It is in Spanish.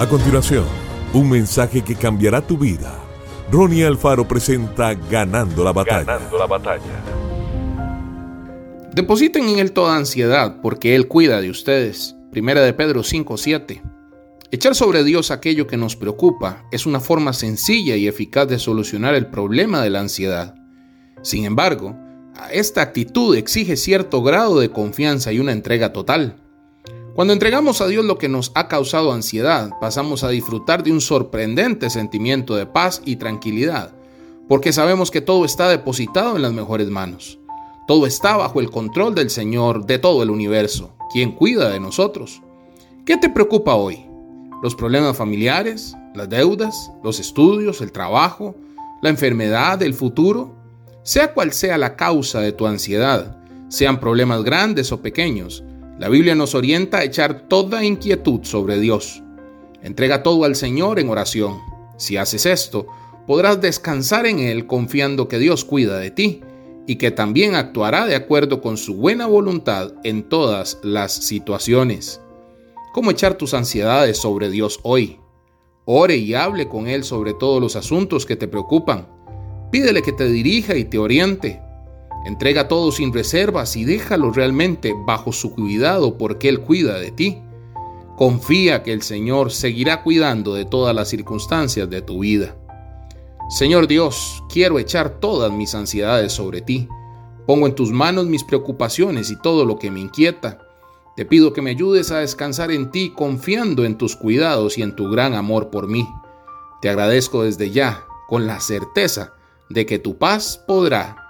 A continuación, un mensaje que cambiará tu vida. Ronnie Alfaro presenta Ganando la batalla. Ganando la batalla. Depositen en Él toda ansiedad, porque Él cuida de ustedes. Primera de Pedro 5:7. Echar sobre Dios aquello que nos preocupa es una forma sencilla y eficaz de solucionar el problema de la ansiedad. Sin embargo, esta actitud exige cierto grado de confianza y una entrega total. Cuando entregamos a Dios lo que nos ha causado ansiedad, pasamos a disfrutar de un sorprendente sentimiento de paz y tranquilidad, porque sabemos que todo está depositado en las mejores manos. Todo está bajo el control del Señor de todo el universo, quien cuida de nosotros. ¿Qué te preocupa hoy? los problemas familiares, las deudas, los estudios, el trabajo, la enfermedad, el futuro, sea cual sea la causa de tu ansiedad, sean problemas grandes o pequeños, la Biblia nos orienta a echar toda inquietud sobre Dios. Entrega todo al Señor en oración. Si haces esto, podrás descansar en Él confiando que Dios cuida de ti y que también actuará de acuerdo con su buena voluntad en todas las situaciones cómo echar tus ansiedades sobre Dios hoy. Ore y hable con Él sobre todos los asuntos que te preocupan. Pídele que te dirija y te oriente. Entrega todo sin reservas y déjalo realmente bajo su cuidado porque Él cuida de ti. Confía que el Señor seguirá cuidando de todas las circunstancias de tu vida. Señor Dios, quiero echar todas mis ansiedades sobre ti. Pongo en tus manos mis preocupaciones y todo lo que me inquieta. Te pido que me ayudes a descansar en ti confiando en tus cuidados y en tu gran amor por mí. Te agradezco desde ya con la certeza de que tu paz podrá